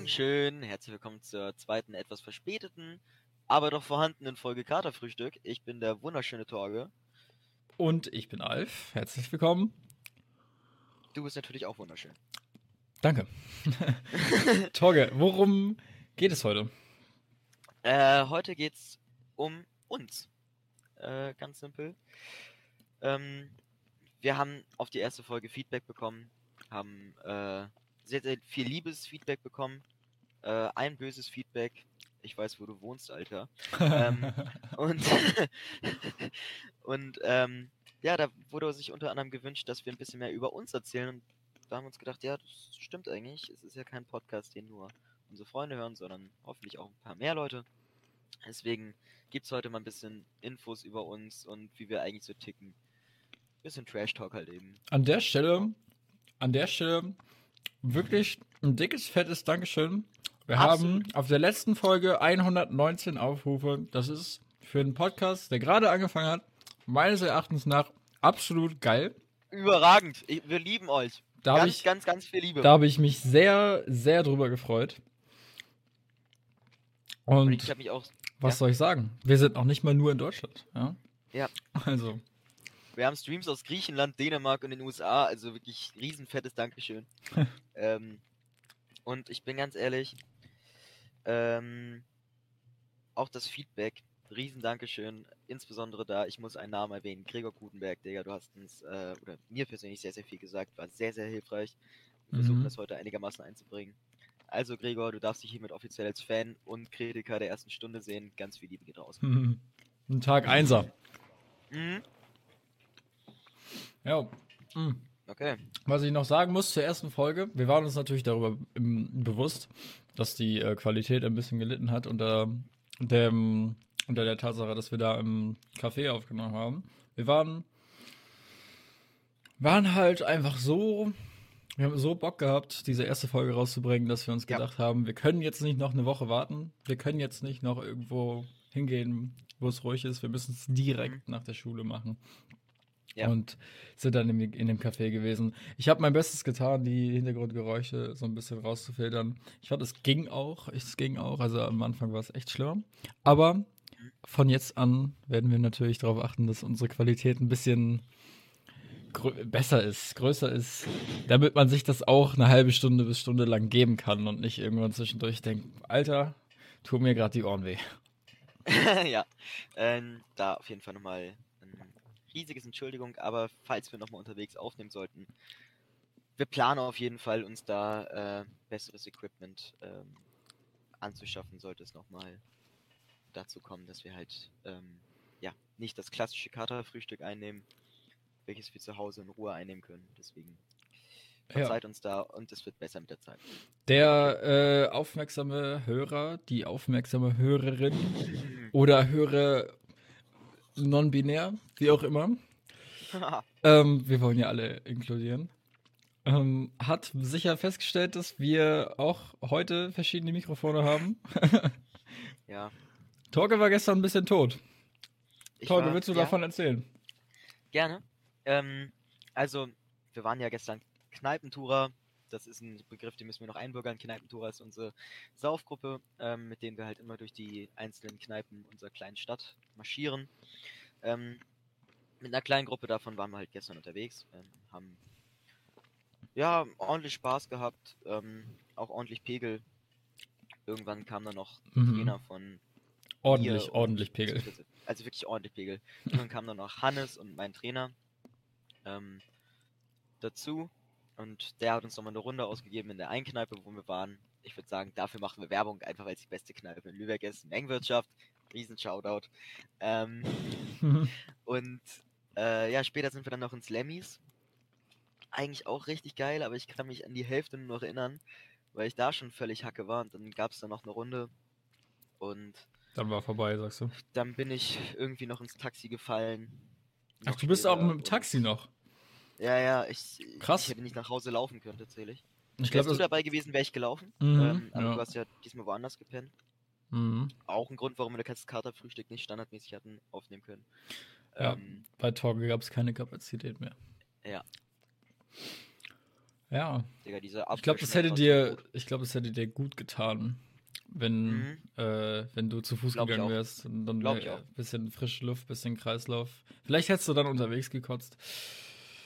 Morgenschön, herzlich willkommen zur zweiten, etwas verspäteten, aber doch vorhandenen Folge Katerfrühstück. Ich bin der wunderschöne Torge. Und ich bin Alf. Herzlich willkommen. Du bist natürlich auch wunderschön. Danke. Torge, worum geht es heute? Äh, heute geht's um uns. Äh, ganz simpel. Ähm, wir haben auf die erste Folge Feedback bekommen, haben äh, sehr, sehr viel Liebesfeedback bekommen, äh, ein böses Feedback. Ich weiß, wo du wohnst, Alter. ähm, und und ähm, ja, da wurde sich unter anderem gewünscht, dass wir ein bisschen mehr über uns erzählen. Und da haben wir uns gedacht, ja, das stimmt eigentlich. Es ist ja kein Podcast, den nur unsere Freunde hören, sondern hoffentlich auch ein paar mehr Leute. Deswegen gibt es heute mal ein bisschen Infos über uns und wie wir eigentlich so ticken. Bisschen Trash-Talk halt eben. An der Stelle, an der Stelle wirklich ein dickes, fettes Dankeschön. Wir Absolut. haben auf der letzten Folge 119 Aufrufe. Das ist für einen Podcast, der gerade angefangen hat, meines Erachtens nach absolut geil. Überragend. Ich, wir lieben euch. Da ganz, ich, ganz, ganz viel Liebe. Da habe ich mich sehr, sehr drüber gefreut. Und, Und ich mich auch. Was ja. soll ich sagen? Wir sind noch nicht mal nur in Deutschland. Ja. ja. Also. Wir haben Streams aus Griechenland, Dänemark und den USA, also wirklich riesenfettes Dankeschön. ähm, und ich bin ganz ehrlich, ähm, auch das Feedback, riesen Dankeschön, insbesondere da, ich muss einen Namen erwähnen, Gregor Gutenberg, Digga, du hast uns, äh, oder mir persönlich sehr, sehr viel gesagt, war sehr, sehr hilfreich. Wir mhm. versuchen das heute einigermaßen einzubringen. Also Gregor, du darfst dich hiermit offiziell als Fan und Kritiker der ersten Stunde sehen. Ganz viel Liebe geht raus. Mhm. Ein Tag Einser. Mhm. Ja. Mhm. Okay. Was ich noch sagen muss zur ersten Folge, wir waren uns natürlich darüber im, bewusst, dass die äh, Qualität ein bisschen gelitten hat unter, dem, unter der Tatsache, dass wir da im Café aufgenommen haben. Wir waren, waren halt einfach so, wir haben so Bock gehabt, diese erste Folge rauszubringen, dass wir uns ja. gedacht haben, wir können jetzt nicht noch eine Woche warten, wir können jetzt nicht noch irgendwo hingehen, wo es ruhig ist, wir müssen es direkt mhm. nach der Schule machen. Ja. Und sind dann in, in dem Café gewesen. Ich habe mein Bestes getan, die Hintergrundgeräusche so ein bisschen rauszufiltern. Ich fand, es ging auch. Es ging auch. Also am Anfang war es echt schlimm. Aber von jetzt an werden wir natürlich darauf achten, dass unsere Qualität ein bisschen besser ist, größer ist, damit man sich das auch eine halbe Stunde bis Stunde lang geben kann und nicht irgendwann zwischendurch denkt, Alter, tu mir gerade die Ohren weh. ja, ähm, da auf jeden Fall nochmal riesiges Entschuldigung, aber falls wir nochmal unterwegs aufnehmen sollten, wir planen auf jeden Fall, uns da äh, besseres Equipment ähm, anzuschaffen, sollte es nochmal dazu kommen, dass wir halt ähm, ja nicht das klassische Katerfrühstück einnehmen, welches wir zu Hause in Ruhe einnehmen können. Deswegen verzeiht ja. uns da und es wird besser mit der Zeit. Der äh, aufmerksame Hörer, die aufmerksame Hörerin oder Hörer non-binär, wie auch immer. ähm, wir wollen ja alle inkludieren. Ähm, hat sicher festgestellt, dass wir auch heute verschiedene Mikrofone haben. ja. Torge war gestern ein bisschen tot. Ich Torge, war, willst du ja, davon erzählen? Gerne. Ähm, also, wir waren ja gestern Kneipentourer. Das ist ein Begriff, den müssen wir noch einbürgern. Kneipentourer ist unsere Saufgruppe, ähm, mit denen wir halt immer durch die einzelnen Kneipen unserer kleinen Stadt marschieren. Ähm, mit einer kleinen Gruppe davon waren wir halt gestern unterwegs, ähm, haben ja ordentlich Spaß gehabt, ähm, auch ordentlich Pegel. Irgendwann kam dann noch mhm. Trainer von ordentlich, ordentlich Pegel. Also wirklich ordentlich Pegel. Dann kam dann noch Hannes und mein Trainer ähm, dazu und der hat uns nochmal eine Runde ausgegeben in der Einkneipe, wo wir waren. Ich würde sagen, dafür machen wir Werbung, einfach weil es die beste Kneipe in Lübeck ist. Mengenwirtschaft, riesen Shoutout. Ähm, und äh, ja, später sind wir dann noch ins Lemmys. Eigentlich auch richtig geil, aber ich kann mich an die Hälfte nur noch erinnern, weil ich da schon völlig hacke war. Und dann gab es da noch eine Runde. Und dann war vorbei, sagst du. Dann bin ich irgendwie noch ins Taxi gefallen. Ach, du bist auch mit dem Taxi noch? Ja, ja, ich, Krass. ich hätte nicht nach Hause laufen können, tatsächlich. Ich glaube, du dabei gewesen, wäre ich gelaufen. Mhm, ähm, aber ja. du hast ja diesmal woanders gepennt. Mhm. Auch ein Grund, warum wir das Katerfrühstück nicht standardmäßig hatten aufnehmen können. Ja, ähm, bei Torge gab es keine Kapazität mehr. Ja. Ja. Digga, diese Ich glaube, das hätte dir, ich glaube, das hätte dir gut getan, wenn, Mhm. äh, wenn du zu Fuß Glaub gegangen wärst und dann Glaub wär- auch. bisschen frische Luft, bisschen Kreislauf. Vielleicht hättest du dann unterwegs gekotzt.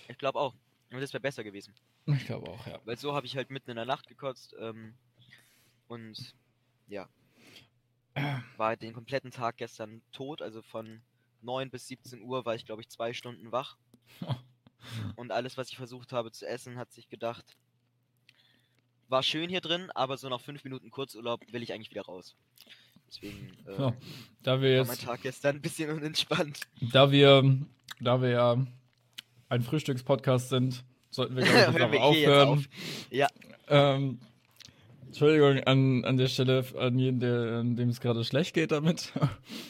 Ich glaube auch. Und das wäre besser gewesen. Ich glaube auch, ja. Weil so habe ich halt mitten in der Nacht gekotzt. Ähm, und ja. War halt den kompletten Tag gestern tot. Also von 9 bis 17 Uhr war ich, glaube ich, zwei Stunden wach. Und alles, was ich versucht habe zu essen, hat sich gedacht, war schön hier drin, aber so nach fünf Minuten Kurzurlaub will ich eigentlich wieder raus. Deswegen äh, Ja, Da wir war mein jetzt, Tag gestern ein bisschen unentspannt. da wir, da wir ja ein Frühstückspodcast sind, sollten wir, glaube ich, jetzt auch jetzt aufhören. auf. Ja, Ähm, Entschuldigung an, an der Stelle an jeden, der, an dem es gerade schlecht geht damit.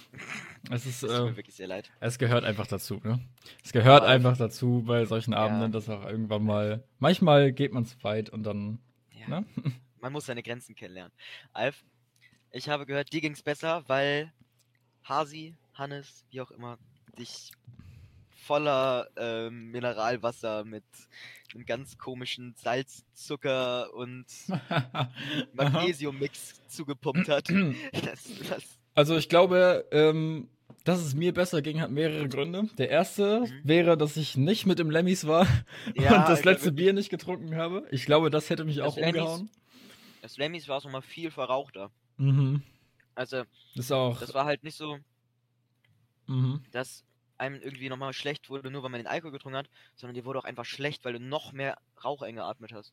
es ist, das tut äh, mir wirklich sehr leid. es gehört einfach dazu, ne? Es gehört Ja. einfach dazu bei solchen Abenden, dass auch irgendwann mal, manchmal geht man zu weit und dann, Ja. ne? Man muss seine Grenzen kennenlernen. Alf, ich habe gehört, dir ging's besser, weil Hasi, Hannes, wie auch immer, dich voller ähm, Mineralwasser mit einem ganz komischen Salz, Zucker und Magnesiummix zugepumpt hat. Das, das, Also ich glaube, ähm, dass es mir besser ging, hat mehrere Gründe. Der erste Mhm. wäre, dass ich nicht mit dem Lemmys war Ja, und das letzte. Bier nicht getrunken habe. Ich glaube, das hätte mich Das auch Lemmys- umgehauen. das Lemmys war es nochmal viel verrauchter. Mhm. Also, Das auch. das war halt nicht so, mhm. dass einem irgendwie nochmal schlecht wurde, nur weil man den Alkohol getrunken hat, sondern dir wurde auch einfach schlecht, weil du noch mehr Rauch eingeatmet hast.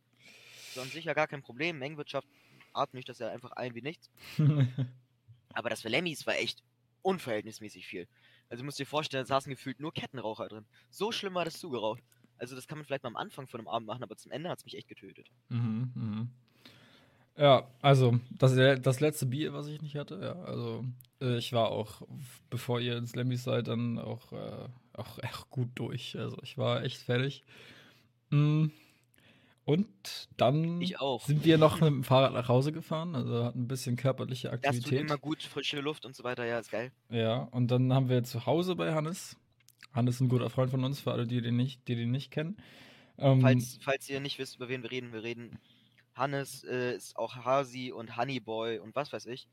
Ist an sich ja gar kein Problem. Mengenwirtschaft atme ich das ja einfach ein wie nichts. Aber das für Lemmys war echt unverhältnismäßig viel. Also du musst dir vorstellen, da saßen gefühlt nur Kettenraucher drin. So schlimm war das zugeraucht. Also das kann man vielleicht mal am Anfang von einem Abend machen, aber zum Ende hat es mich echt getötet. Mhm, mhm. Ja, also das, das letzte Bier, was ich nicht hatte, ja, also ich war auch, bevor ihr ins Lemmys seid, dann auch, äh, auch echt gut durch. Also ich war echt fertig. Mm. Und dann auch. sind wir noch mit dem Fahrrad nach Hause gefahren, also hatten ein bisschen körperliche Das tut Aktivität. immer gut, frische Luft und so weiter, ja, ist geil. Ja, und dann haben wir zu Hause bei Hannes. Hannes ist ein guter Freund von uns, für alle, die den nicht, die den nicht kennen. Ähm, Falls, falls ihr nicht wisst, über wen wir reden, wir reden. Hannes äh, ist auch Hasi und Honeyboy und was weiß ich.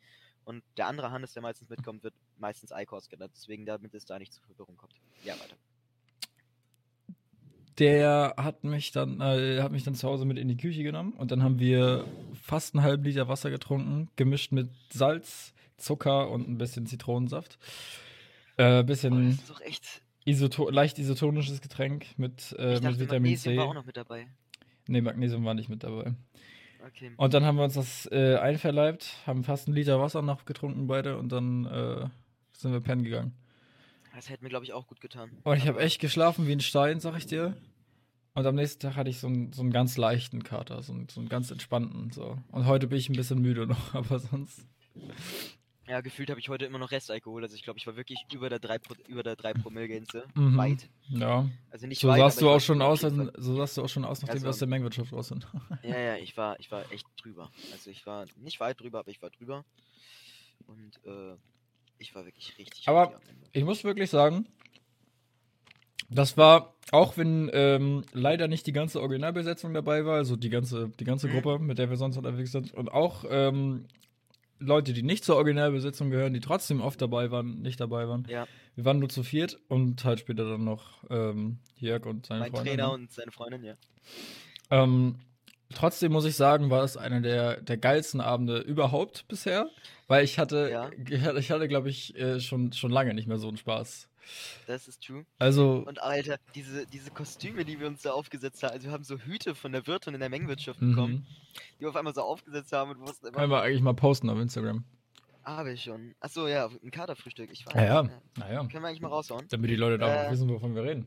Und der andere Hannes, der meistens mitkommt, wird meistens Eikos genannt. Deswegen, damit es da nicht zu Verwirrung kommt. Ja, weiter. Der hat mich dann, äh, hat mich dann zu Hause mit in die Küche genommen und dann haben wir fast einen halben Liter Wasser getrunken, gemischt mit Salz, Zucker und ein bisschen Zitronensaft. Äh, Oh, bisschen das ist doch echt. isoto leicht isotonisches Getränk mit, äh, ich mit dachte, Vitamin Magnesium C. war auch noch mit dabei. Nee, Magnesium war nicht mit dabei. Okay. Und dann haben wir uns das äh, einverleibt, haben fast einen Liter Wasser noch getrunken beide und dann äh, sind wir pennen gegangen. Das hätte mir, glaube ich, auch gut getan. Und ich habe echt geschlafen wie ein Stein, sag ich dir. Und am nächsten Tag hatte ich so einen, so einen ganz leichten Kater, so einen, so einen ganz entspannten. So. Und heute bin ich ein bisschen müde noch, aber sonst. Ja, gefühlt habe ich heute immer noch Restalkohol. Also ich glaube, ich war wirklich über der 3, Pro über der 3 Promille-Grenze. Mhm. Weit. Ja. Also nicht So weit, sahst du auch schon aus, als- so sahst du auch schon aus, nachdem wir Also- aus der Mengenwirtschaft raus sind. Ja, ja, ich war, ich war echt drüber. Also ich war nicht weit drüber, aber ich war drüber. Und äh, ich war wirklich richtig. Aber-. Ich muss wirklich sagen, das war, auch wenn ähm, leider nicht die ganze Originalbesetzung dabei war, also die ganze, die ganze Mhm. Gruppe, mit der wir sonst unterwegs sind, und auch ähm, Leute, die nicht zur Originalbesetzung gehören, die trotzdem oft dabei waren, nicht dabei waren. Ja, Wir waren nur zu viert und halt später dann noch ähm, Jörg und seine mein Freundin. Trainer und seine Freundin, ja. Ähm, trotzdem muss ich sagen, war es einer der, der geilsten Abende überhaupt bisher, weil ich hatte, Ja. ich hatte, ich hatte glaube ich, äh, schon, schon lange nicht mehr so einen Spaß. Das ist true. Also, Und Alter, diese, diese Kostüme, die wir uns da aufgesetzt haben, also wir haben so Hüte von der Wirtin in der Mengenwirtschaft mhm. bekommen, die wir auf einmal so aufgesetzt haben und wussten immer, können wir eigentlich mal posten auf Instagram. habe ich schon. Achso, ja, ein Katerfrühstück, ich weiß. Ja, ja, naja, Können wir eigentlich mal raushauen? damit die Leute da auch Äh. wissen, wovon wir reden.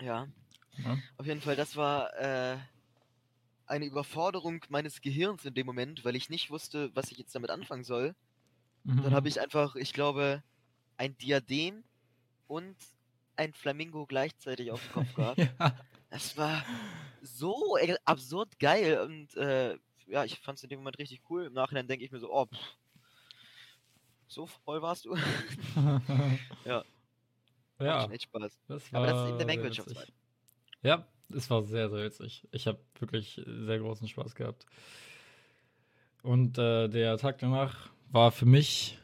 Ja. Ja. Auf jeden Fall, das war äh, eine Überforderung meines Gehirns in dem Moment, weil ich nicht wusste, was ich jetzt damit anfangen soll. Mhm. Dann habe ich einfach, ich glaube, ein Diadem und ein Flamingo gleichzeitig auf dem Kopf gehabt. ja. Es war so e- absurd geil und äh, ja, ich fand es in dem Moment richtig cool. Im Nachhinein denke ich mir so, oh, pff, so voll warst du. Ja. Ja, schon echt Spaß. das war Aber das ist eben der witzig. Ja, es war sehr, sehr witzig. Ich habe wirklich sehr großen Spaß gehabt. Und äh, der Tag danach war für mich,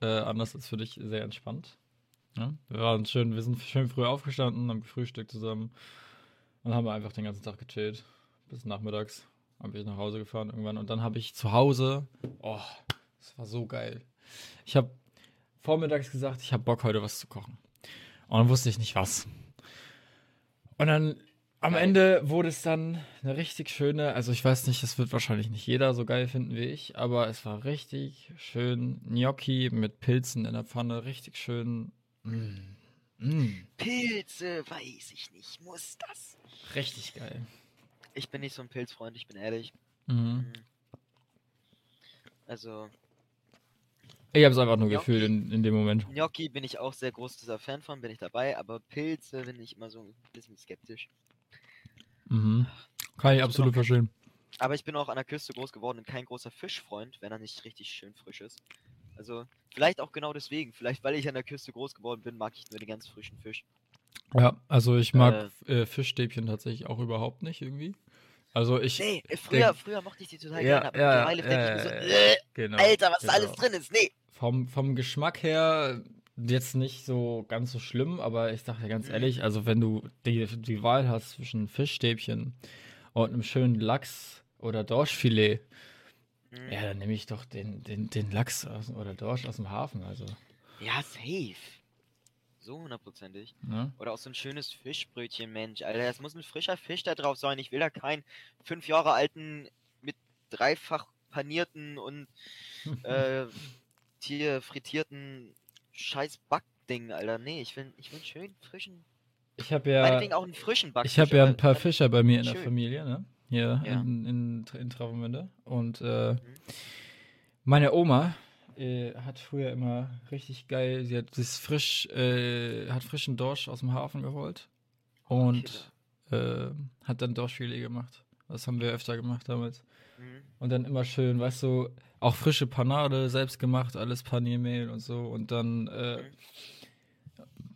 äh, anders als für dich, sehr entspannt. Ja? Wir waren schön, wir sind schön früh aufgestanden, haben gefrühstückt zusammen und haben einfach den ganzen Tag gechillt. Bis nachmittags habe ich nach Hause gefahren irgendwann. Und dann habe ich zu Hause, oh, das war so geil. Ich habe vormittags gesagt, ich habe Bock heute was zu kochen. Und dann wusste ich nicht was. Und dann am Geil. Ende wurde es dann eine richtig schöne, also ich weiß nicht, das wird wahrscheinlich nicht jeder so geil finden wie ich, aber es war richtig schön Gnocchi mit Pilzen in der Pfanne, richtig schön. Mm, mm, Pilze, weiß ich nicht, muss das. richtig geil. Ich bin nicht so ein Pilzfreund, ich bin ehrlich. Mhm. Mhm. Also, Ich habe es einfach nur Gnocchi. gefühlt in, in dem Moment. Gnocchi bin ich auch sehr großer Fan von, bin ich dabei, aber Pilze bin ich immer so ein bisschen skeptisch. Mhm. Kann ich absolut bin auch verstehen. Aber ich bin auch an der Küste groß geworden und kein großer Fischfreund, wenn er nicht richtig schön frisch ist. Also, vielleicht auch genau deswegen. Vielleicht, weil ich an der Küste groß geworden bin, mag ich nur den ganz frischen Fisch. Ja, also ich mag äh, Fischstäbchen tatsächlich auch überhaupt nicht irgendwie. Also ich. Nee, äh, früher, früher mochte ich die total Ja, gerne, aber ja, mittlerweile denke ich mir so, äh, äh, genau, Alter, was da genau. alles drin ist. Nee. Vom, vom Geschmack her jetzt nicht so ganz so schlimm, aber ich sag dir ganz Mhm. ehrlich, also wenn du die, die Wahl hast zwischen Fischstäbchen und einem schönen Lachs oder Dorschfilet, Mhm. ja, dann nehme ich doch den, den, den Lachs aus, oder Dorsch aus dem Hafen, also. Ja, safe. So hundertprozentig. Ne? Oder auch so ein schönes Fischbrötchen, Mensch. Alter, das muss ein frischer Fisch da drauf sein. Ich will da keinen fünf Jahre alten mit dreifach panierten und äh, hier frittierten scheiß Backding, Alter. Nee, ich will, ich will einen schönen frischen. Ich habe ja. Meinetwegen auch einen frischen Backfisch. Ich habe ja ein paar Fischer bei mir in der schön. Familie, ne? Hier Ja. in, in, in Travemünde. Und äh, Mhm. meine Oma äh, hat früher immer richtig geil, sie hat das frisch, äh, hat frischen Dorsch aus dem Hafen geholt und äh, hat dann Dorschfilet gemacht. Das haben wir öfter gemacht damals. Mhm. Und dann immer schön, weißt du, auch frische Panade, selbst gemacht, alles Paniermehl und so. Und dann, äh,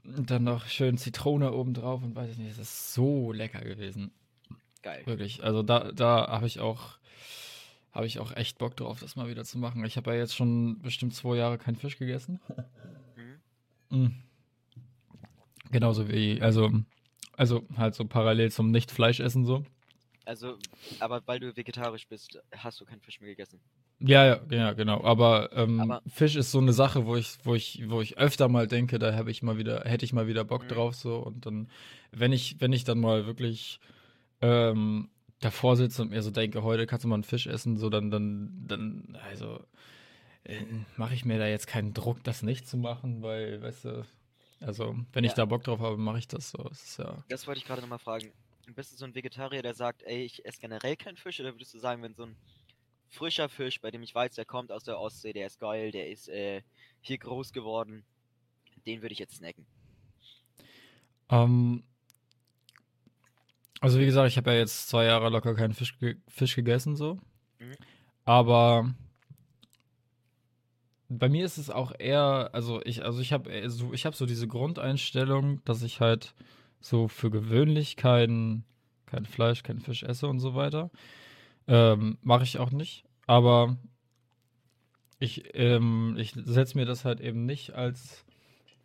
und dann noch schön Zitrone oben drauf und weiß ich nicht, das ist so lecker gewesen. Geil. Wirklich. Also da, da habe ich auch, habe ich auch echt Bock drauf, das mal wieder zu machen. Ich habe ja jetzt schon bestimmt zwei Jahre keinen Fisch gegessen. Mhm. Mm. Genauso wie, also, also halt so parallel zum Nicht-Fleischessen so. Also, aber weil du vegetarisch bist, hast du keinen Fisch mehr gegessen. Ja, ja, ja, genau. Aber, ähm, Aber- Fisch ist so eine Sache, wo ich, wo ich, wo ich öfter mal denke, da habe ich mal wieder, hätte ich mal wieder Bock Mhm. drauf so. Und dann, wenn ich, wenn ich dann mal wirklich ähm, davor sitze und mir so denke, heute kannst du mal einen Fisch essen, so dann, dann, dann, also äh, mache ich mir da jetzt keinen Druck, das nicht zu machen, weil, weißt du, also wenn ich Ja. da Bock drauf habe, mache ich das so. Ist ja. Das wollte ich gerade nochmal fragen. Bist du so ein Vegetarier, der sagt, ey, ich esse generell keinen Fisch? Oder würdest du sagen, wenn so ein frischer Fisch, bei dem ich weiß, der kommt aus der Ostsee, der ist geil, der ist äh, hier groß geworden, den würde ich jetzt snacken? Ähm, also wie gesagt, ich habe ja jetzt zwei Jahre locker keinen Fisch, ge Fisch gegessen so. Mhm. Aber bei mir ist es auch eher, also ich, also ich habe so, ich habe so diese Grundeinstellung, dass ich halt so für gewöhnlich kein, kein Fleisch, kein Fisch esse und so weiter. Ähm, Mache ich auch nicht. Aber ich, ähm, ich setze mir das halt eben nicht als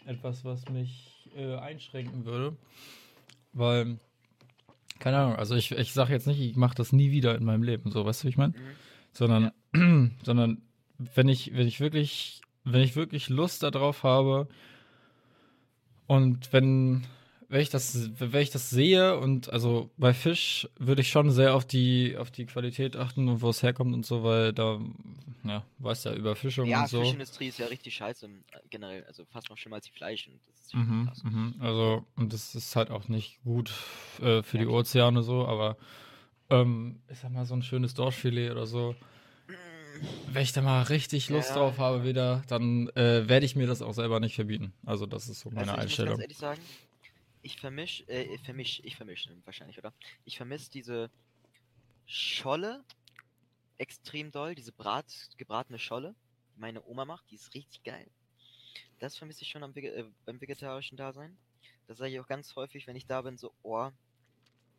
etwas, was mich äh, einschränken würde. Weil, keine Ahnung, also ich, ich sage jetzt nicht, ich mache das nie wieder in meinem Leben, so, weißt du, wie ich meine? Mhm. Sondern, sondern wenn ich, wenn ich wirklich, wenn ich wirklich Lust darauf habe und wenn, wenn ich das, wenn ich das sehe und also bei Fisch würde ich schon sehr auf die, auf die Qualität achten und wo es herkommt und so, weil da, ja, weißt ja, Überfischung Ja, und so. Fischindustrie ist ja richtig scheiße äh, generell, also fast noch schlimmer als die Fleisch. Und das ist Mhm, krass. mhm. Also, und das ist halt auch nicht gut äh, für Ja, die. Ozeane so, aber ähm, ich sag mal, so ein schönes Dorschfilet oder so, wenn ich da mal richtig Lust Ja. drauf habe wieder, dann äh, werde ich mir das auch selber nicht verbieten. Also, das ist so meine Also ich muss Einstellung. ganz ehrlich sagen, ich vermisch, äh, ich vermisch, ich vermisch wahrscheinlich, oder? Ich vermisse diese Scholle extrem doll, diese Brat, gebratene Scholle, die meine Oma macht, die ist richtig geil. Das vermisse ich schon am, äh, beim vegetarischen Dasein. Das sage ich auch ganz häufig, wenn ich da bin, so, oh,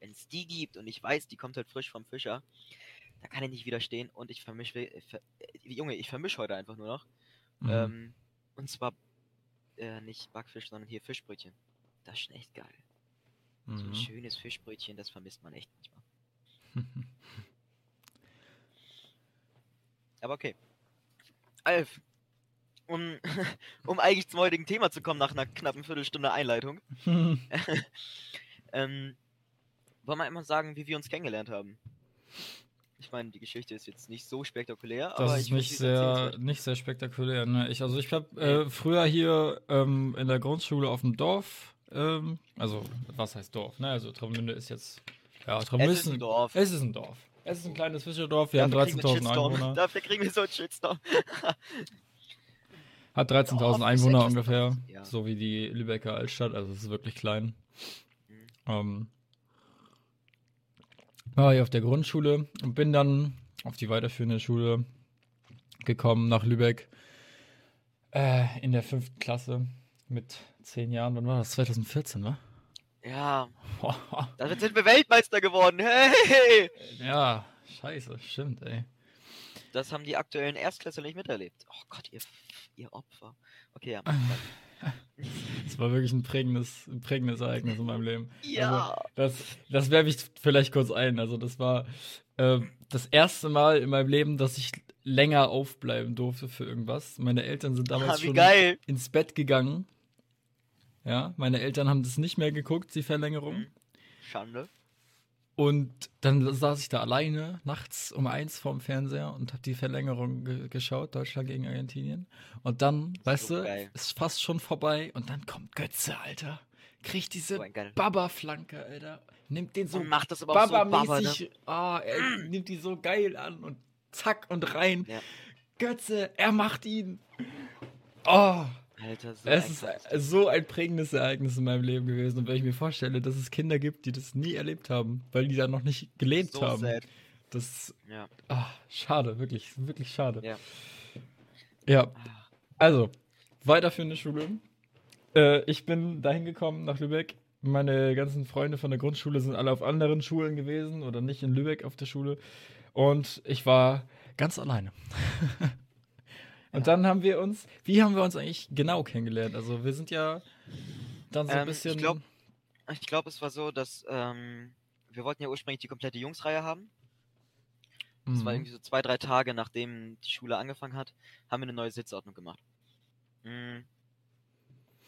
wenn es die gibt und ich weiß, die kommt halt frisch vom Fischer, da kann ich nicht widerstehen und ich vermische, äh, ver, äh, Junge, ich vermische heute einfach nur noch. Mhm. Ähm, und zwar äh, nicht Backfisch, sondern hier Fischbrötchen. Das ist schon echt geil. So ein Mhm. schönes Fischbrötchen, das vermisst man echt manchmal. Aber okay. Alf, um, um eigentlich zum heutigen Thema zu kommen, nach einer knappen Viertelstunde Einleitung, ähm, wollen wir einmal sagen, wie wir uns kennengelernt haben. Ich meine, die Geschichte ist jetzt nicht so spektakulär, aber Das ist ich find, nicht sehr, nicht sehr spektakulär. Ne? Ich, also ich habe äh, früher hier ähm, in der Grundschule auf dem Dorf, ähm, also was heißt Dorf? Ne? Also Travemünde ist jetzt, ja, Travemünde Es ist ein Dorf. Es ist ein Dorf. Es ist ein kleines Fischerdorf. Wir Dafür haben wir einen 13.000 Shitstorm. Einwohner. Dafür kriegen wir so einen Shitstorm. Hat Dorf 13.000 ist Einwohner ungefähr, ja. so wie die Lübecker Altstadt. Also es ist wirklich klein. Mhm. Ähm, war hier auf der Grundschule und bin dann auf die weiterführende Schule gekommen nach Lübeck äh, in der fünften Klasse mit zehn Jahren. Wann war das? 2014, wa? Ja, damit sind wir Weltmeister geworden. Hey! ja, scheiße, stimmt, ey. Das haben die aktuellen Erstklässler nicht miterlebt. Oh Gott, ihr, ihr Opfer. Okay, ja. Das war wirklich ein prägendes, ein prägendes Ereignis in meinem Leben. ja. Das, das werfe ich vielleicht kurz ein. Also, das war äh, das erste Mal in meinem Leben, dass ich länger aufbleiben durfte für irgendwas. Meine Eltern sind damals Ah, schon geil. ins Bett gegangen. Ja, meine Eltern haben das nicht mehr geguckt, die Verlängerung. Mhm. Schande. Und dann saß ich da alleine nachts um eins vorm Fernseher und habe die Verlängerung ge geschaut, Deutschland gegen Argentinien. Und dann, weißt So du, geil. ist fast schon vorbei und dann kommt Götze, Alter. Kriegt diese So. Baba-Flanke, Alter. Nimmt den so Und macht das aber auch so Baba, ne? Baba-mäßig. ah, er nimmt die so geil an und zack und rein. Ja. Götze, er macht ihn. Oh, Alter, so es ist so ein prägendes Ereignis in meinem Leben gewesen. Und wenn ich mir vorstelle, dass es Kinder gibt, die das nie erlebt haben, weil die da noch nicht gelebt so haben. sad. Das Ja. ah, schade, wirklich, wirklich schade. Ja. Ja, also, weiterführende Schule. Äh, ich bin dahin gekommen nach Lübeck. Meine ganzen Freunde von der Grundschule sind alle auf anderen Schulen gewesen oder nicht in Lübeck auf der Schule. Und ich war ganz alleine. Und dann haben wir uns, wie haben wir uns eigentlich genau kennengelernt? Also wir sind ja dann so ein Ähm, bisschen. Ich glaube, ich glaub, es war so, dass ähm, wir wollten ja ursprünglich die komplette Jungsreihe haben. Das war Mhm. irgendwie so zwei, drei Tage, nachdem die Schule angefangen hat, haben wir eine neue Sitzordnung gemacht. Mhm.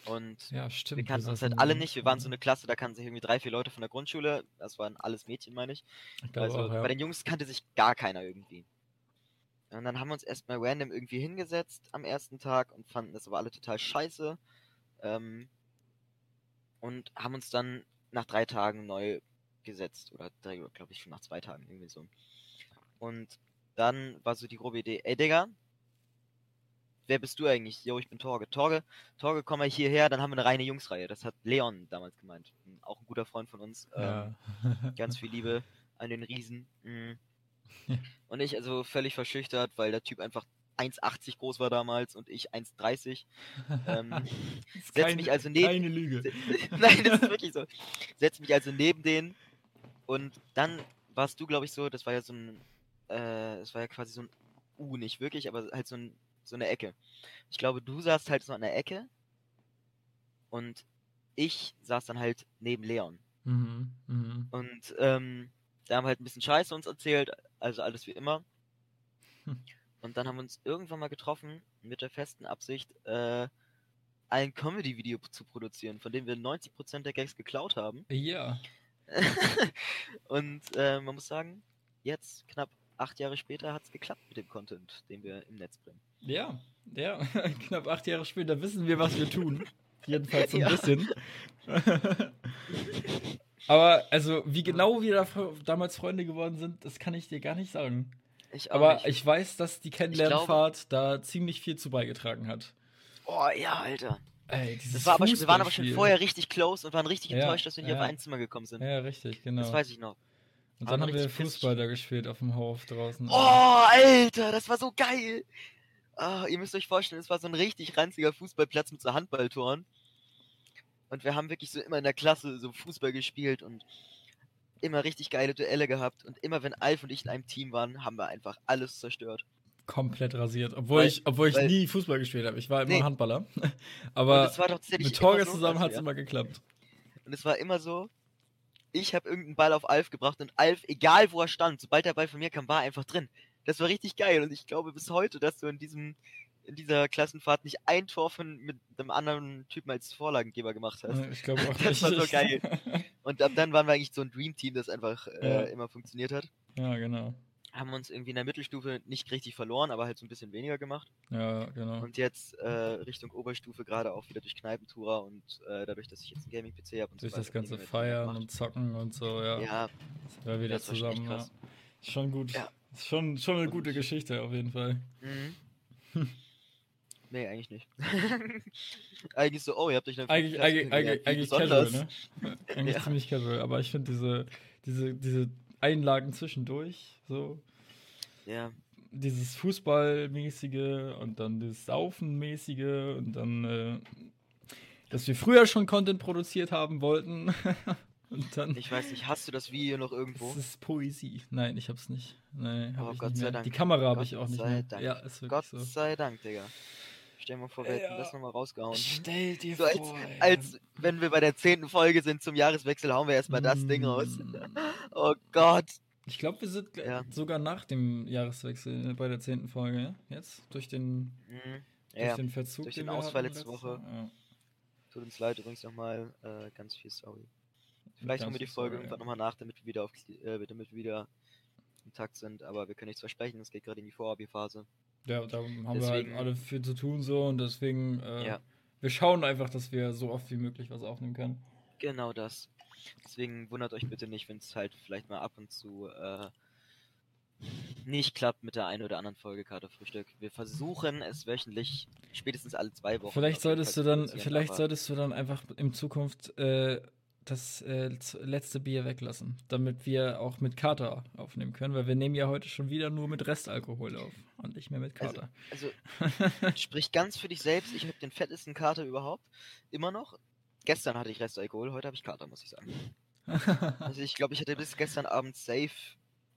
Und ja, stimmt. wir kannten uns halt alle nicht. Wir waren so eine Klasse, da kannten sich irgendwie drei, vier Leute von der Grundschule. Das waren alles Mädchen, meine ich. Ich Also auch, ja. bei den Jungs kannte sich gar keiner irgendwie. Und dann haben wir uns erstmal random irgendwie hingesetzt am ersten Tag und fanden das aber alle total scheiße. Ähm, und haben uns dann nach drei Tagen neu gesetzt. Oder glaube ich, schon nach zwei Tagen irgendwie so. Und dann war so die grobe Idee, ey Digga, wer bist du eigentlich? Jo, ich bin Torge. Torge, Torge, komm mal hierher, dann haben wir eine reine Jungsreihe. Das hat Leon damals gemeint. Auch ein guter Freund von uns. Ähm, ja. Ganz viel Liebe an den Riesen. Mhm. Und ich also völlig verschüchtert, weil der Typ einfach 1,80 groß war damals und ich 1,30. Ähm, Das ist setz keine- mich also neben- Keine Lüge. Nein, das ist wirklich so. Setz mich also neben den und dann warst du, glaube ich, so, das war ja so ein, äh, das war ja quasi so ein U, nicht wirklich, aber halt so, ein, so eine Ecke. Ich glaube, du saßt halt so an der Ecke und ich saß dann halt neben Leon. Mhm, mhm. Und ähm, da haben wir halt ein bisschen Scheiße uns erzählt, also alles wie immer. Hm. Und dann haben wir uns irgendwann mal getroffen mit der festen Absicht, äh, ein Comedy-Video zu produzieren, von dem wir 90% der Gags geklaut haben. Ja. Und äh, man muss sagen, jetzt, knapp acht Jahre später, hat es geklappt mit dem Content, den wir im Netz bringen. Ja, ja. Knapp acht Jahre später wissen wir, was wir tun. Jedenfalls so ein Ja. bisschen. Aber also, wie genau wir da damals Freunde geworden sind, das kann ich dir gar nicht sagen. Ich Aber nicht. ich weiß, dass die Kennenlernfahrt da ziemlich viel zu beigetragen hat. Oh ja, Alter. Ey, Das war aber schon, wir waren aber schon vorher richtig close und waren richtig Ja, enttäuscht, dass wir nicht ja. auf ein Zimmer gekommen sind. Ja, richtig, genau. Das weiß ich noch. Und aber dann haben wir. Fußball da gespielt auf dem Hof draußen. Oh, Alter, das war so geil. Ah, ihr müsst euch vorstellen, es war so ein richtig ranziger Fußballplatz mit so Handballtoren. Und wir haben wirklich so immer in der Klasse so Fußball gespielt und immer richtig geile Duelle gehabt und immer wenn Alf und ich in einem Team waren, haben wir einfach alles zerstört. Komplett rasiert. Obwohl Weil- ich, obwohl ich weil- nie Fußball gespielt habe. Ich war immer Nee. Handballer. Aber mit immer Torge so, zusammen hat es immer geklappt. Und es war immer so, ich habe irgendeinen Ball auf Alf gebracht und Alf, egal wo er stand, sobald der Ball von mir kam, war er einfach drin. Das war richtig geil und ich glaube bis heute, dass du in diesem in dieser Klassenfahrt nicht ein Tor von mit einem anderen Typen als Vorlagengeber gemacht hast. Ich glaube auch Das war so geil. Und ab dann waren wir eigentlich so ein Dream Team, das einfach äh, Ja. immer funktioniert hat. ja, genau. Haben uns irgendwie in der Mittelstufe nicht richtig verloren, aber halt so ein bisschen weniger gemacht. Ja, genau. Und jetzt äh, Richtung Oberstufe gerade auch wieder durch Kneipentourer und äh, dadurch, dass ich jetzt einen Gaming-PC habe und Durch so das weiter, ganze Feiern und Zocken und so, ja. Ja, wir wieder das war schon zusammen. Ja. schon gut. Ja. Schon, schon eine Und- gute Geschichte auf jeden Fall. Mhm. nee, eigentlich nicht. eigentlich so, oh, ihr habt euch dann Eigentlich, eigentlich, eigentlich, eigentlich casual, ne? Eigentlich Ja. ziemlich casual. Aber ich finde diese, diese, diese Einlagen zwischendurch, so Ja, dieses Fußballmäßige und dann das Saufenmäßige und dann, äh, dass wir früher schon Content produziert haben wollten. und dann. ich weiß nicht, hast du das Video noch irgendwo? Es ist Poesie. Nein, ich hab's nicht. Nein, hab Oh, ich Gott nicht sei. Dank. Die Kamera habe ich auch nicht sei mehr. Dank. Ja, ist wirklich Gott so. sei Dank, Digga. Stell dir mal vor, wir hätten Ja. das nochmal rausgehauen. Stell dir So als, vor. ey. als wenn wir bei der zehnten Folge sind zum Jahreswechsel, hauen wir erstmal das Ding raus. Mm. Oh Gott. Ich glaube, wir sind Ja. sogar nach dem Jahreswechsel bei der zehnten Folge, jetzt durch den, Mhm. durch Ja, den Verzug, durch den den wir Ausfall letzte Woche. Tut uns leid übrigens nochmal. Äh, ganz viel sorry. Vielleicht Ganz wir die Folge sorry, irgendwann ja. nochmal nach, damit wir wieder auf äh, damit wir wieder im Takt sind. Aber wir können nichts versprechen, es geht gerade in die Vorabi-Phase. Ja, da haben wir Deswegen- halt alle viel zu tun so und deswegen, äh, Ja. wir schauen einfach, dass wir so oft wie möglich was aufnehmen können. Genau das. Deswegen wundert euch bitte nicht, wenn es halt vielleicht mal ab und zu äh, nicht klappt mit der einen oder anderen Folge Katerfrühstück. Wir versuchen es wöchentlich, spätestens alle zwei Wochen. Vielleicht solltest du dann, vielleicht solltest du dann einfach in Zukunft äh, das äh, letzte Bier weglassen, damit wir auch mit Kater aufnehmen können, weil wir nehmen ja heute schon wieder nur mit Restalkohol auf und nicht mehr mit Also- Kater. Also, sprich ganz für dich selbst. Ich habe den fettesten Kater überhaupt. Immer noch. Gestern hatte ich Restalkohol, heute habe ich Kater, muss ich sagen. Also ich glaube, ich hatte bis gestern Abend safe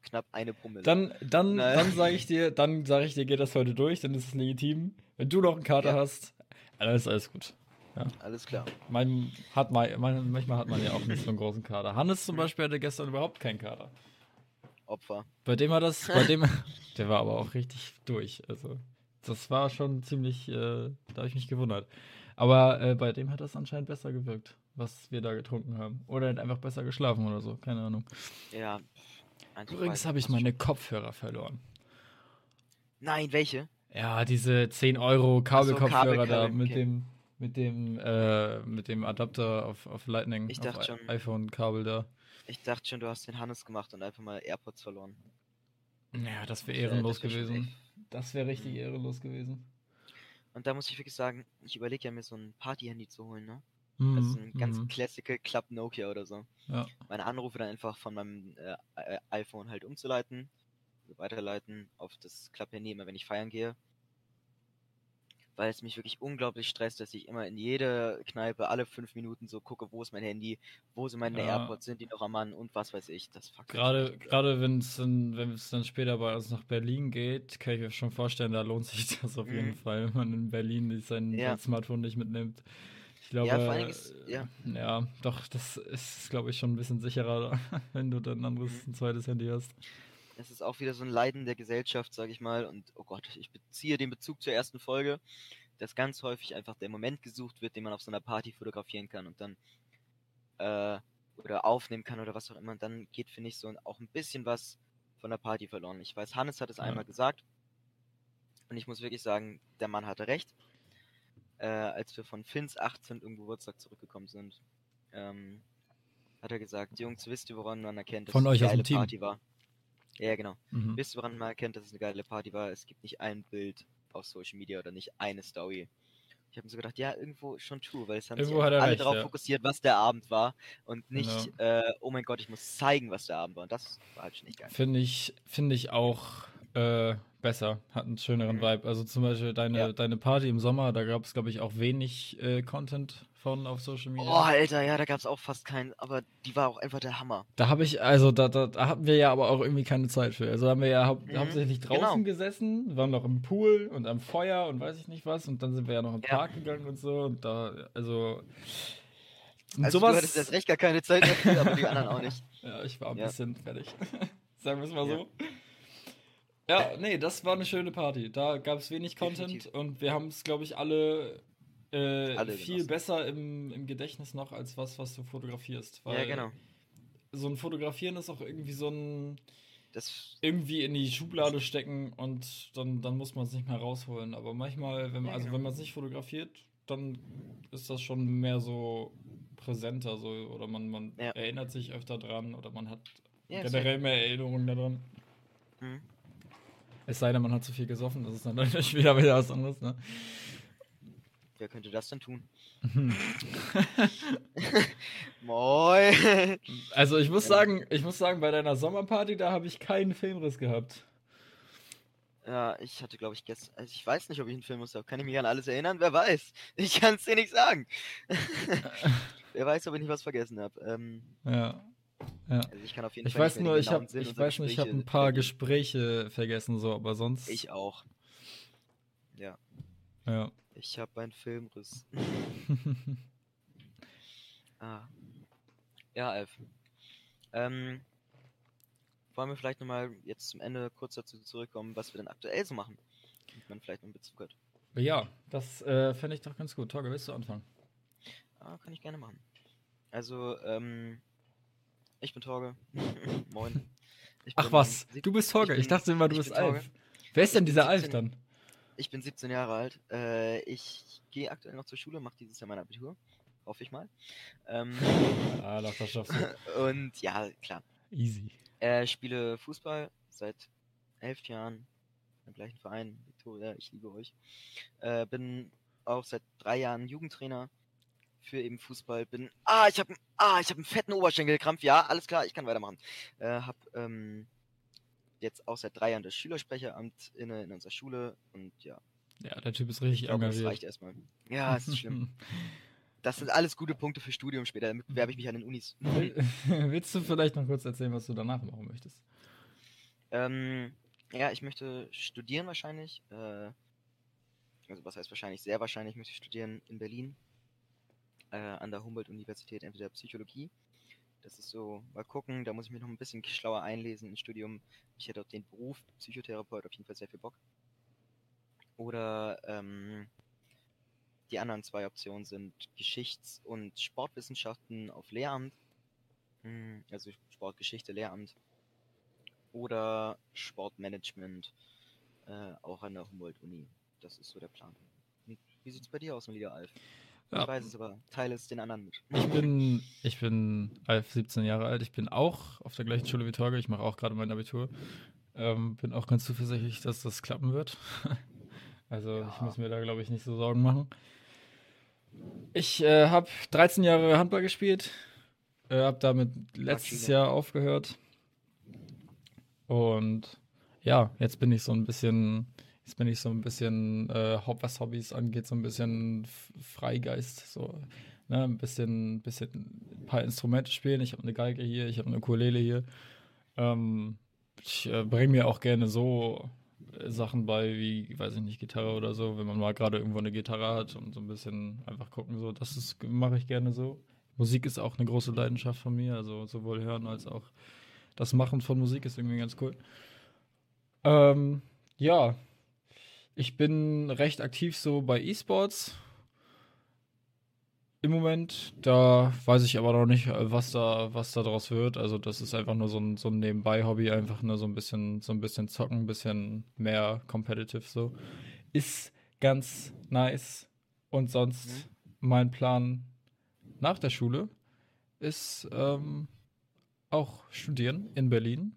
knapp eine Promille. Dann, dann, Naja. dann sage ich dir, dann sage ich dir, geht das heute durch, dann ist es legitim. Wenn du noch einen Kater Ja. hast, dann ist alles gut. Alles klar. Mein, hat mal, mein, manchmal hat man ja auch nicht so einen großen Kater. Hannes zum Beispiel hatte gestern überhaupt keinen Kater. Opfer. Bei dem hat das, bei dem, der war aber auch richtig durch. Also, das war schon ziemlich, äh, da habe ich mich gewundert. Aber äh, bei dem hat das anscheinend besser gewirkt, was wir da getrunken haben. Oder er hat einfach besser geschlafen oder so, keine Ahnung. Ja. Übrigens habe ich meine Kopfhörer verloren. Nein, welche? Ja, diese 10 Euro Kabelkopfhörer Kabel, da Kabel, mit okay. dem, mit dem, äh, mit dem Adapter auf, auf Lightning, Ich dachte schon- iPhone-Kabel da. Ich dachte schon, du hast den Hannes gemacht und einfach mal AirPods verloren. Ja, das wäre Ja, ehrenlos das wär gewesen. Das wäre richtig Mhm. ehrenlos gewesen. Und da muss ich wirklich sagen, ich überlege ja mir so ein Party-Handy zu holen, ne? Mhm, Das ist ein ganz mhm. classical Club Nokia oder so. Ja. Meine Anrufe dann einfach von meinem äh, iPhone halt umzuleiten, also weiterleiten auf das Club-Handy, immer wenn ich feiern gehe. Weil es mich wirklich unglaublich stresst, dass ich immer in jede Kneipe alle fünf Minuten so gucke, wo ist mein Handy, wo sind meine Ja. AirPods, sind die noch am Mann und was weiß ich. Das fuckt Gerade, gerade wenn es dann, wenn es dann später bei uns nach Berlin geht, kann ich mir schon vorstellen, da lohnt sich das auf jeden Mhm. Fall, wenn man in Berlin sein, Ja. sein Smartphone nicht mitnimmt. Ich glaube, Ja, ist- äh, ja. ja, doch, das ist, glaube ich, schon ein bisschen sicherer, wenn du dann ein anderes, Mhm. ein zweites Handy hast. Es ist auch wieder so ein Leiden der Gesellschaft, sag ich mal. Und oh Gott, ich beziehe den Bezug zur ersten Folge, dass ganz häufig einfach der Moment gesucht wird, den man auf so einer Party fotografieren kann und dann äh, oder aufnehmen kann oder was auch immer. Und dann geht, finde ich, so auch ein bisschen was von der Party verloren. Ich weiß, Hannes hat es Ja. einmal gesagt. Und ich muss wirklich sagen, der Mann hatte recht. Äh, als wir von Finns 18. Geburtstag zurückgekommen sind, ähm, hat er gesagt, Jungs, wisst ihr, woran man erkennt, dass Von es euch eine geile. Party war? Ja, genau. Mhm. Woran man erkennt, dass es eine geile Party war? Es gibt nicht ein Bild auf Social Media oder nicht eine Story. Ich habe mir so gedacht, ja, irgendwo schon true, weil es haben sich Irgendwo er alle recht, darauf ja. fokussiert, was der Abend war und nicht, äh, oh mein Gott, ich muss zeigen, was der Abend war. Und das war halt schon nicht geil. Finde ich, finde ich auch äh, besser, hat einen schöneren Mhm. Vibe. Also zum Beispiel deine, Ja. deine Party im Sommer, da gab es, glaube ich, auch wenig äh, Content von auf Social Media. Oh, Alter, ja, da gab es auch fast keinen, aber die war auch einfach der Hammer. Da habe ich, also da, da, da hatten wir ja aber auch irgendwie keine Zeit für. Also haben wir ja hau Mhm, hauptsächlich draußen genau. gesessen, waren noch im Pool und am Feuer und weiß ich nicht was. Und dann sind wir ja noch im Ja. Park gegangen und so. Und da, also. und Also du hattest erst recht gar keine Zeit dafür, aber die anderen auch nicht. Ja, ich war ein Ja. bisschen fertig. Sagen wir es mal Ja. so. Ja, nee, das war eine schöne Party. Da gab es wenig Content Definitiv. und wir haben es, glaube ich, alle, äh, viel besser im, im Gedächtnis noch als was, was du fotografierst. Ja, genau. So ein Fotografieren ist auch irgendwie so ein Das, irgendwie in die Schublade stecken und dann, dann muss man es nicht mehr rausholen. Aber manchmal, wenn man, Ja, also genau. wenn man es nicht fotografiert, dann ist das schon mehr so präsenter so oder man, man Ja. erinnert sich öfter dran oder man hat ja, generell mehr Erinnerungen daran. Mhm. Es sei denn, man hat zu viel gesoffen, das ist dann natürlich wieder, wieder was anderes, ne? Wer könnte das denn tun? Moin. Also ich muss Ja. sagen, ich muss sagen, bei deiner Sommerparty, da habe ich keinen Filmriss gehabt. ja, ich hatte, glaube ich, gestern. Also ich weiß nicht, ob ich einen Film muss. Kann ich mich an alles erinnern? Wer weiß? Ich kann es dir nicht sagen. Wer weiß, ob ich nicht was vergessen habe. Ähm, Ja. also ich kann auf jeden Ich Fall. weiß nur, ich habe Sinn ich weiß nur, ich habe ein paar. Gespräche vergessen so, aber sonst Ich auch. Ja, ja. Ich habe einen Filmriss. Ah. Ja, Alf. Ähm, wollen wir vielleicht nochmal jetzt zum Ende kurz dazu zurückkommen, was wir denn aktuell so machen? Damit man vielleicht noch einen Bezug hat. Ja, das äh, fände ich doch ganz gut. Torge, willst du anfangen? Ah, kann ich gerne machen. Also, ähm, ich bin Torge. Moin. Ich Ach was, du bist Torge. Ich, ich bin- dachte immer, du ich bist bin Torge. Alf. Wer ist denn dieser Alf 17. dann? Ich bin 17 Jahre alt. Äh, ich gehe aktuell noch zur Schule, mache dieses Jahr mein Abitur. Hoffe ich mal. Ähm, Ah, doch, das schaffst du. und ja, klar. Easy. Äh, spiele Fußball seit elf Jahren im gleichen Verein. Victoria, ich liebe euch. Äh, bin auch seit drei Jahren Jugendtrainer für eben Fußball. Bin. Ah, ich habe ah, ich hab einen fetten Oberschenkelkrampf. Ja, alles klar, ich kann weitermachen. Äh, hab ähm, jetzt auch seit drei Jahren das Schülersprecheramt inne in unserer Schule und ja, Ja, der Typ ist ich richtig das engagiert. reicht erstmal. Ja, es ist schlimm. Das sind alles gute Punkte für Studium später. Damit bewerbe ich mich an den Unis. Will- Willst du vielleicht noch kurz erzählen, was du danach machen möchtest? Ähm, ja, ich möchte studieren wahrscheinlich. Äh, also was heißt wahrscheinlich? Sehr wahrscheinlich möchte ich studieren in Berlin. Äh, an der Humboldt-Universität, entweder Psychologie. Das ist so, mal gucken, da muss ich mich noch ein bisschen schlauer einlesen ins Studium. Ich hätte auf den Beruf Psychotherapeut auf jeden Fall sehr viel Bock. Oder ähm, die anderen zwei Optionen sind Geschichts- und Sportwissenschaften auf Lehramt. Hm, Also Sportgeschichte, Lehramt oder Sportmanagement äh, auch an der Humboldt-Uni. Das ist so der Plan. Wie sieht's bei dir aus, mein lieber Alf? Ja. Ich weiß es aber, teile es den anderen mit. Ich bin, ich bin Alf, 17 Jahre alt. Ich bin auch auf der gleichen Schule wie Torge. Ich mache auch gerade mein Abitur. Ähm, bin auch ganz zuversichtlich, dass das klappen wird. also ich Ja. muss mir da, glaube ich, nicht so Sorgen machen. Ich äh, habe 13 Jahre Handball gespielt. Äh, habe damit letztes. Jahr aufgehört. Und ja, jetzt bin ich so ein bisschen, jetzt bin ich so ein bisschen, äh, was Hobbys angeht, so ein bisschen Freigeist. So, ne, ein bisschen, bisschen ein paar Instrumente spielen. Ich habe eine Geige hier, ich habe eine Ukulele hier. Ähm, ich äh, bringe mir auch gerne so äh, Sachen bei, wie, weiß ich nicht, Gitarre oder so, wenn man mal gerade irgendwo eine Gitarre hat und so ein bisschen einfach gucken, so, das mache ich gerne so. Musik ist auch eine große Leidenschaft von mir, also sowohl hören als auch das Machen von Musik ist irgendwie ganz cool. Ähm, ja, ich bin recht aktiv so bei E-Sports im Moment. Da weiß ich aber noch nicht, äh, was da, was da draus wird. Also das ist einfach nur so ein, so ein Nebenbei-Hobby, einfach nur so ein bisschen, so ein bisschen zocken, ein bisschen mehr competitive so. Ist ganz nice. Und sonst mein Plan nach der Schule ist ähm, auch studieren in Berlin.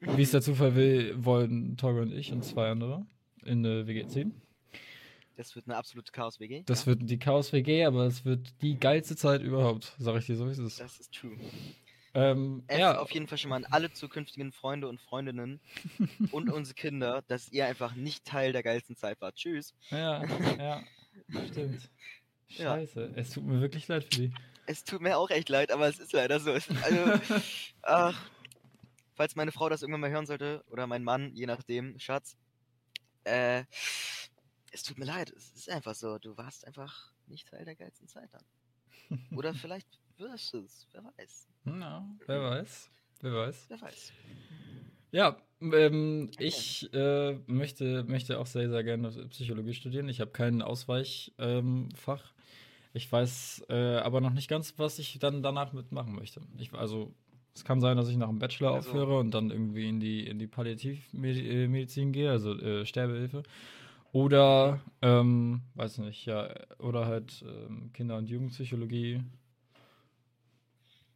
Wie es der Zufall will, wollen Torge und ich und zwei andere in eine WG ziehen. Das wird eine absolute Chaos-WG. Das wird die Chaos-WG, aber es wird die geilste Zeit überhaupt, sag ich dir so, wie es ist. Das ist true. Ähm, F ja, auf jeden Fall schon mal an alle zukünftigen Freunde und Freundinnen und unsere Kinder, dass ihr einfach nicht Teil der geilsten Zeit wart. Tschüss. ja, ja, stimmt. Scheiße, ja. es tut mir wirklich leid für die. Es tut mir auch echt leid, aber es ist leider so. also, ach, falls meine Frau das irgendwann mal hören sollte, oder mein Mann, je nachdem, Schatz, äh, es tut mir leid, es ist einfach so. Du warst einfach nicht Teil der geilsten Zeit dann. Oder vielleicht wirst du es, wer weiß. Na, wer weiß. Wer weiß. Wer weiß. Ja, ähm, ich äh, möchte, möchte auch sehr, sehr gerne Psychologie studieren. Ich habe kein Ausweichfach. Ähm, ich weiß äh, aber noch nicht ganz, was ich dann danach mitmachen möchte. Ich, also es kann sein, dass ich nach dem Bachelor also. aufhöre und dann irgendwie in die, in die Palliativmedizin gehe, also äh, Sterbehilfe. Oder, ähm, weiß nicht, ja, oder halt ähm, Kinder- und Jugendpsychologie.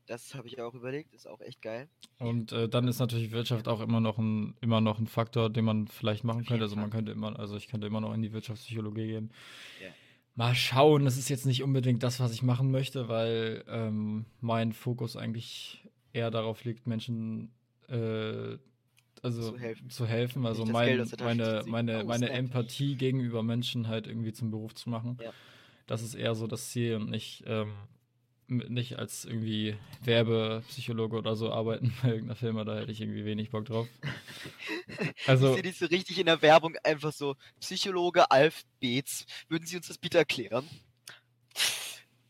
Das habe ich auch überlegt, ist auch echt geil. Und äh, dann ist natürlich Wirtschaft auch immer noch ein immer noch ein Faktor, den man vielleicht machen könnte. Also man könnte immer, also ich könnte immer noch in die Wirtschaftspsychologie gehen. Yeah. Mal schauen, das ist jetzt nicht unbedingt das, was ich machen möchte, weil ähm, mein Fokus eigentlich eher darauf liegt, Menschen äh, also zu helfen. Zu helfen. Also mein, meine, meine, meine Empathie gegenüber Menschen halt irgendwie zum Beruf zu machen. Ja. Das ist eher so das Ziel und nicht, ähm, nicht als irgendwie Werbepsychologe oder so arbeiten bei irgendeiner Firma, da hätte ich irgendwie wenig Bock drauf. Also, ich sehe dich so richtig in der Werbung einfach so, Psychologe Alf Beetz, würden Sie uns das bitte erklären?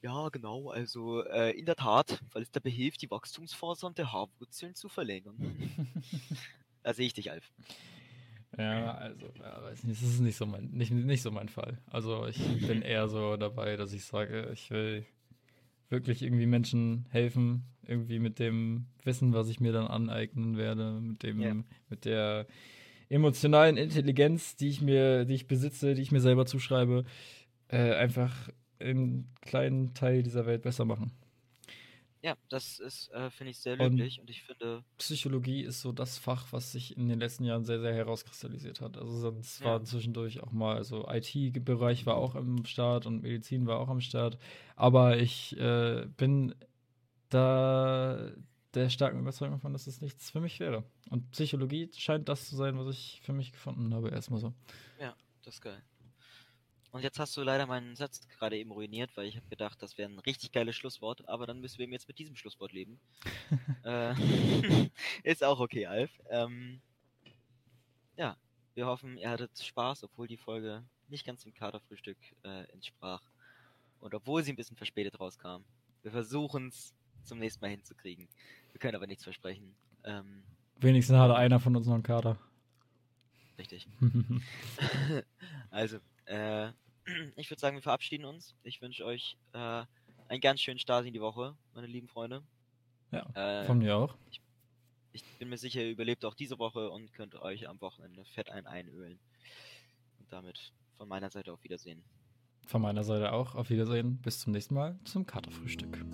Ja, genau. Also äh, in der Tat, weil es dabei hilft, die Wachstumsfasern der Haarwurzeln zu verlängern. da sehe ich dich, Alf. Ja, also, ja, weiß nicht, das ist nicht so mein, nicht, nicht so mein Fall. Also ich bin eher so dabei, dass ich sage, ich will wirklich irgendwie Menschen helfen, irgendwie mit dem Wissen, was ich mir dann aneignen werde, mit dem, yeah. mit der emotionalen Intelligenz, die ich mir, die ich besitze, die ich mir selber zuschreibe, äh, einfach einen kleinen Teil dieser Welt besser machen. Ja, das ist, äh, finde ich, sehr löblich und, und, ich finde. Psychologie ist so das Fach, was sich in den letzten Jahren sehr, sehr herauskristallisiert hat. Also sonst ja. war zwischendurch auch mal, also IT-Bereich war auch im Start und Medizin war auch am Start. Aber ich äh, bin da der starken Überzeugung davon, dass es nichts für mich wäre. Und Psychologie scheint das zu sein, was ich für mich gefunden habe, erstmal so. Ja, das ist geil. Und jetzt hast du leider meinen Satz gerade eben ruiniert, weil ich habe gedacht, das wäre ein richtig geiles Schlusswort, aber dann müssen wir jetzt mit diesem Schlusswort leben. äh, ist auch okay, Alf. Ähm, ja, wir hoffen, ihr hattet Spaß, obwohl die Folge nicht ganz dem Katerfrühstück äh, entsprach. Und obwohl sie ein bisschen verspätet rauskam. Wir versuchen es zum nächsten Mal hinzukriegen. Wir können aber nichts versprechen. Ähm, Wenigstens hatte einer von uns noch einen Kater. Richtig. also, äh, ich würde sagen, wir verabschieden uns. Ich wünsche euch äh, einen ganz schönen Start in die Woche, meine lieben Freunde. Ja, äh, von mir auch. Ich, ich, bin mir sicher, ihr überlebt auch diese Woche und könnt euch am Wochenende fett ein einölen. Und damit von meiner Seite auf Wiedersehen. Von meiner Seite auch auf Wiedersehen. Bis zum nächsten Mal zum Katerfrühstück.